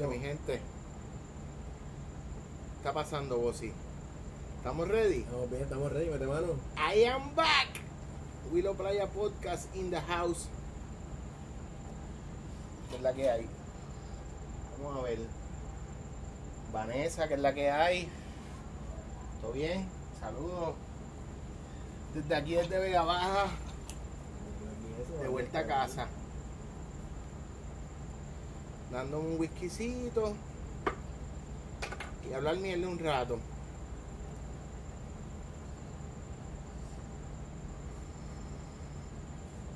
noches, mi gente. ¿Qué está pasando, Bossy? ¿Estamos ready? Estamos bien, estamos ready, mete mano. I am back. Willow Playa Podcast in the house. ¿Qué es la que hay? Vamos a ver. Vanessa, ¿qué es la que hay? ¿Todo bien? Saludos. Desde aquí, desde Vega Baja, de vuelta a casa. Dándome un whiskycito y hablar mierda un rato.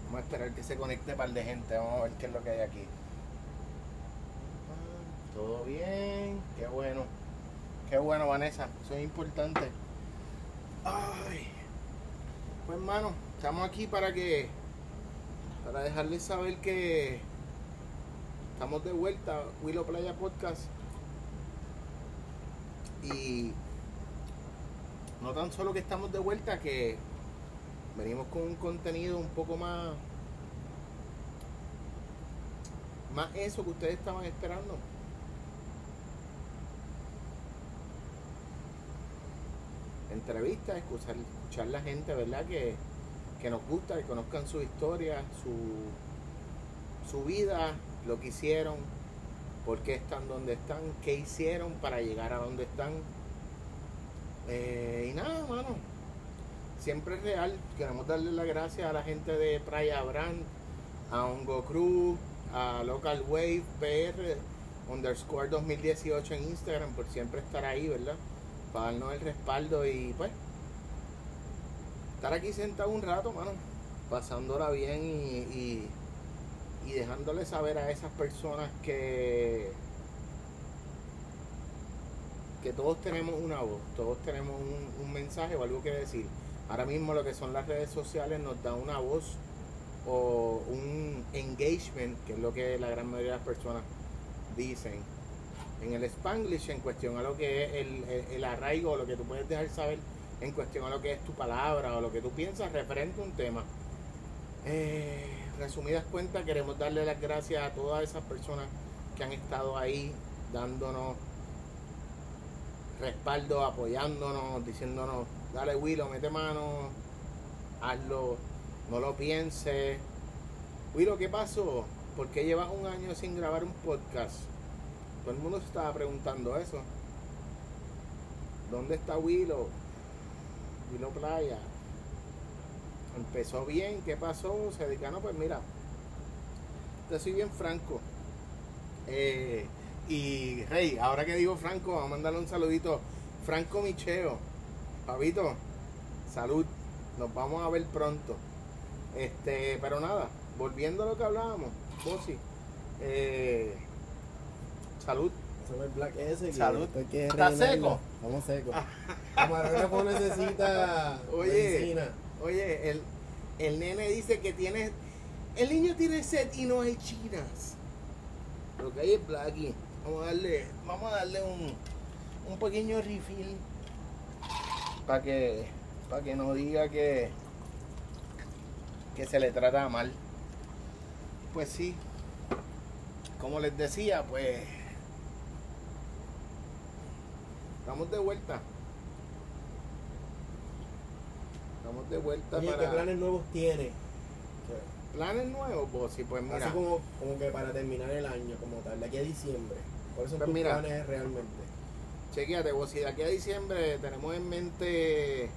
Vamos a esperar que se conecte un par de gente. Vamos a ver qué es lo que hay aquí. Ah, Todo bien. Qué bueno. Qué bueno, Vanessa. Eso es importante. Ay. Pues, hermano, estamos aquí para que. Para dejarles saber que. Estamos de vuelta. Willow Playa Podcast. Y. No tan solo que estamos de vuelta, que venimos con un contenido un poco más más eso que ustedes estaban esperando entrevistas escuchar, escuchar la gente verdad que, que nos gusta que conozcan su historia su su vida lo que hicieron por qué están donde están qué hicieron para llegar a donde están Eh, y nada mano siempre es real. Queremos darle las gracias a la gente de Playa Brand, a Hongo Cruz, a Local Wave PR underscore 2018 en Instagram por siempre estar ahí, ¿verdad? Para darnos el respaldo y pues estar aquí sentado un rato, mano, pasándola bien y, y, y dejándole saber a esas personas que que todos tenemos una voz, todos tenemos un, mensaje o algo que decir. Ahora mismo lo que son las redes sociales nos da una voz o un engagement, que es lo que la gran mayoría de las personas dicen. En el spanglish, en cuestión a lo que es el, el, el arraigo, lo que tú puedes dejar saber en cuestión a lo que es tu palabra o lo que tú piensas referente a un tema. Eh, resumidas cuentas, queremos darle las gracias a todas esas personas que han estado ahí dándonos respaldo, apoyándonos, diciéndonos, dale Willow, mete mano, hazlo, no lo pienses. Willow, ¿qué pasó? ¿Por qué llevas un año sin grabar un podcast? Todo el mundo se estaba preguntando eso. ¿Dónde está Willow? Willow Playa. Empezó bien, ¿qué pasó? Se dedicaron, pues mira, te soy bien franco. Eh, y Rey, ahora que digo Franco, vamos a mandarle un saludito. Franco Micheo, Pavito, salud. Nos vamos a ver pronto. Este, pero nada, volviendo a lo que hablábamos, Bossy. Eh, salud. Black ese. Salud. que ¿Está seco? Estamos secos. Camarógrafo necesita Oye. medicina. Oye, el, el nene dice que tiene. El niño tiene sed y no hay chinas. Lo que hay es Blackie. Vamos a darle, vamos a darle un, un pequeño refill para que, para que no diga que, que se le trata mal. Pues sí, como les decía, pues estamos de vuelta. Estamos de vuelta Oye, ¿qué para planes nuevos tiene? planes nuevos, Bossy. Pues mira, Así como, como que para terminar el año, como tal, de aquí a diciembre. ¿Cuáles son Pues tus mira. planes realmente? chequéate, Bossy, de aquí a diciembre tenemos en mente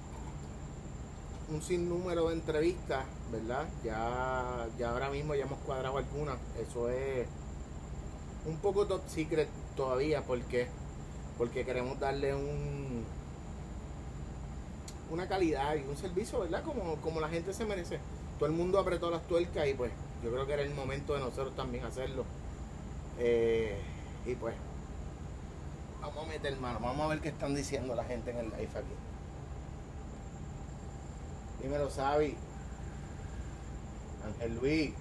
un sinnúmero de entrevistas, ¿verdad? Ya, ya ahora mismo ya hemos cuadrado algunas. Eso es un poco top secret todavía, porque porque queremos darle un una calidad y un servicio, ¿verdad? Como, como la gente se merece. Todo el mundo apretó las tuercas y pues yo creo que era el momento de nosotros también hacerlo. Eh, y pues vamos a meter mano, vamos a ver qué están diciendo la gente en el live aquí. Dímelo, Sabi. Ángel Luis.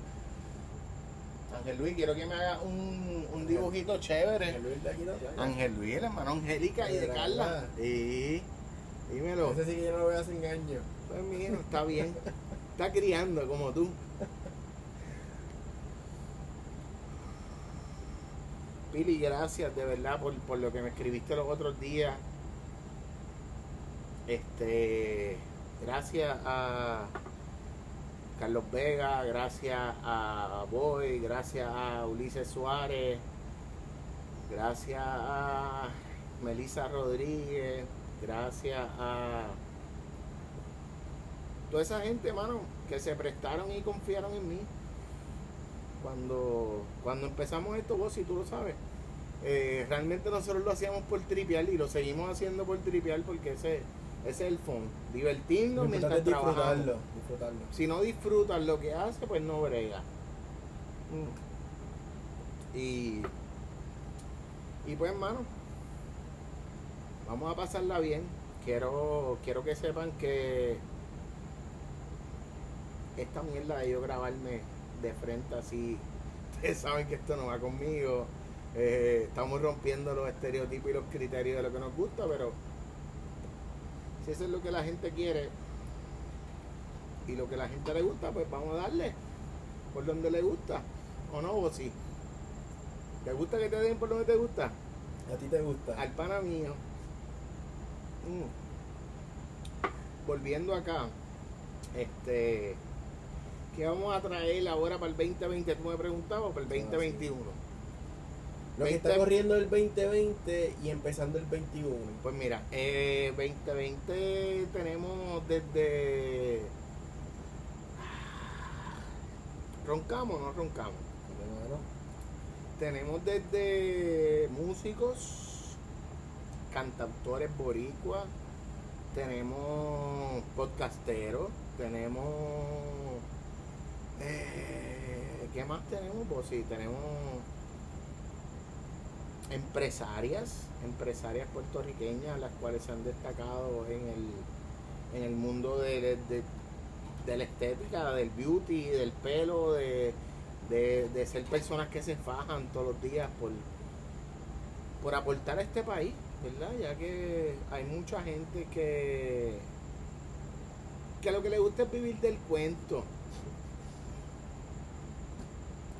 Ángel Luis, quiero que me haga un, un dibujito chévere. El Luis. Ángel Luis, el hermano Angélica y de Carla. Sí. Dímelo. Ese sí que yo no lo voy a hacer engaño. Pues mijo, está bien. Está criando como tú. Pili, gracias de verdad por, por lo que me escribiste los otros días. Este, gracias a Carlos Vega, gracias a Boy, gracias a Ulises Suárez, gracias a Melissa Rodríguez, gracias a toda esa gente, mano, que se prestaron y confiaron en mí. Cuando, cuando empezamos esto, vos si tú lo sabes, eh, realmente nosotros lo hacíamos por tripear y lo seguimos haciendo por tripear porque ese, ese es el fondo. Divertirnos mientras trabajamos. disfrutarlo. Si no disfrutas lo que hace, pues no brega. Mm. Y, y pues, hermano, vamos a pasarla bien. Quiero, quiero que sepan que esta mierda de yo grabarme de frente así, ustedes saben que esto no va conmigo. Eh, estamos rompiendo los estereotipos y los criterios de lo que nos gusta, pero si eso es lo que la gente quiere, y lo que la gente le gusta, pues vamos a darle por donde le gusta. ¿O no, vos sí? ¿Te gusta que te den por donde te gusta? ¿A ti te gusta? Al pana mío. Mm. Volviendo acá, este, ¿qué vamos a traer ahora para el 2020? Tú me preguntabas, para el 2021. Lo que está 20. corriendo el 2020 y empezando el 21. Pues mira, eh, 2020 tenemos desde... ¿Roncamos o no roncamos? Tenemos desde músicos, cantautores boricuas, tenemos podcasteros, tenemos... eh, ¿Qué más tenemos? Pues sí, tenemos empresarias, empresarias puertorriqueñas, las cuales se han destacado en el, en el mundo de, de- la estética, del beauty, del pelo, de, de, de ser personas que se fajan todos los días por, por aportar a este país, ¿verdad? Ya que hay mucha gente que, que lo que le gusta es vivir del cuento.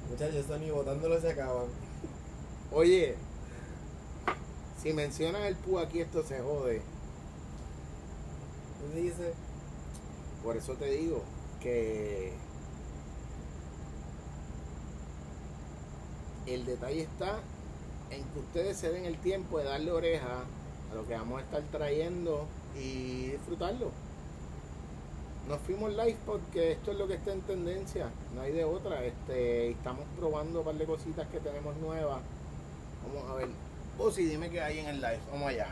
muchachos, esto ni botándolo se acaban. Oye, si mencionan el pu aquí esto se jode. Tú dices, Por eso te digo que el detalle está en que ustedes se den el tiempo de darle oreja a lo que vamos a estar trayendo y disfrutarlo. Nos fuimos live porque esto es lo que está en tendencia, no hay de otra. Este, estamos probando un par de cositas que tenemos nuevas. Vamos a ver. O si dime qué hay en el live, vamos allá.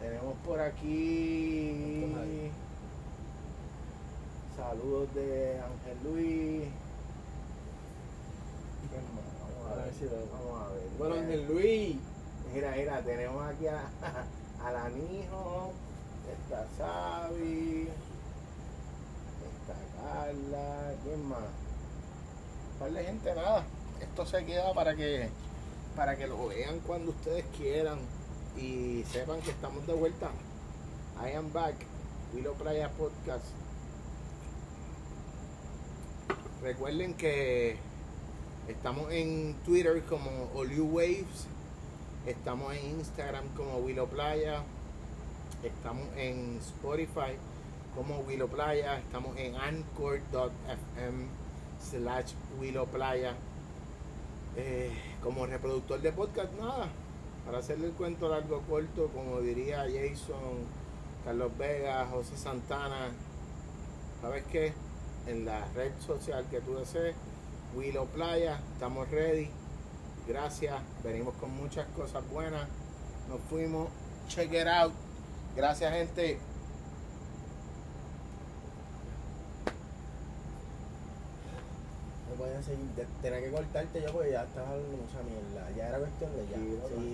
Tenemos por aquí. Saludos de Ángel Luis. A ver. si veo. Vamos a ver. Bueno, Ángel Luis. Mira, mira, tenemos aquí a, a la Nijo, está Sabi, está Carla, ¿quién más? Par de gente, nada. Esto se queda para que para que lo vean cuando ustedes quieran y sepan que estamos de vuelta. I am back, Willow Playa Podcast. Recuerden que estamos en Twitter como Olu Waves, estamos en Instagram como Willow Playa, estamos en Spotify como Willow Playa, estamos en anchor.fm slash Willow Playa. Eh, como reproductor de podcast, nada, para hacerle el cuento largo corto, como diría Jason, Carlos Vega, José Santana, ¿sabes qué? En la red social que tú desees, Willow Playa, estamos ready. Gracias, venimos con muchas cosas buenas. Nos fuimos, check it out. Gracias, gente. No a seguir. Tenía que cortarte yo porque ya estaba hablando mucha mierda. Ya era cuestión de ya. Sí, Sí,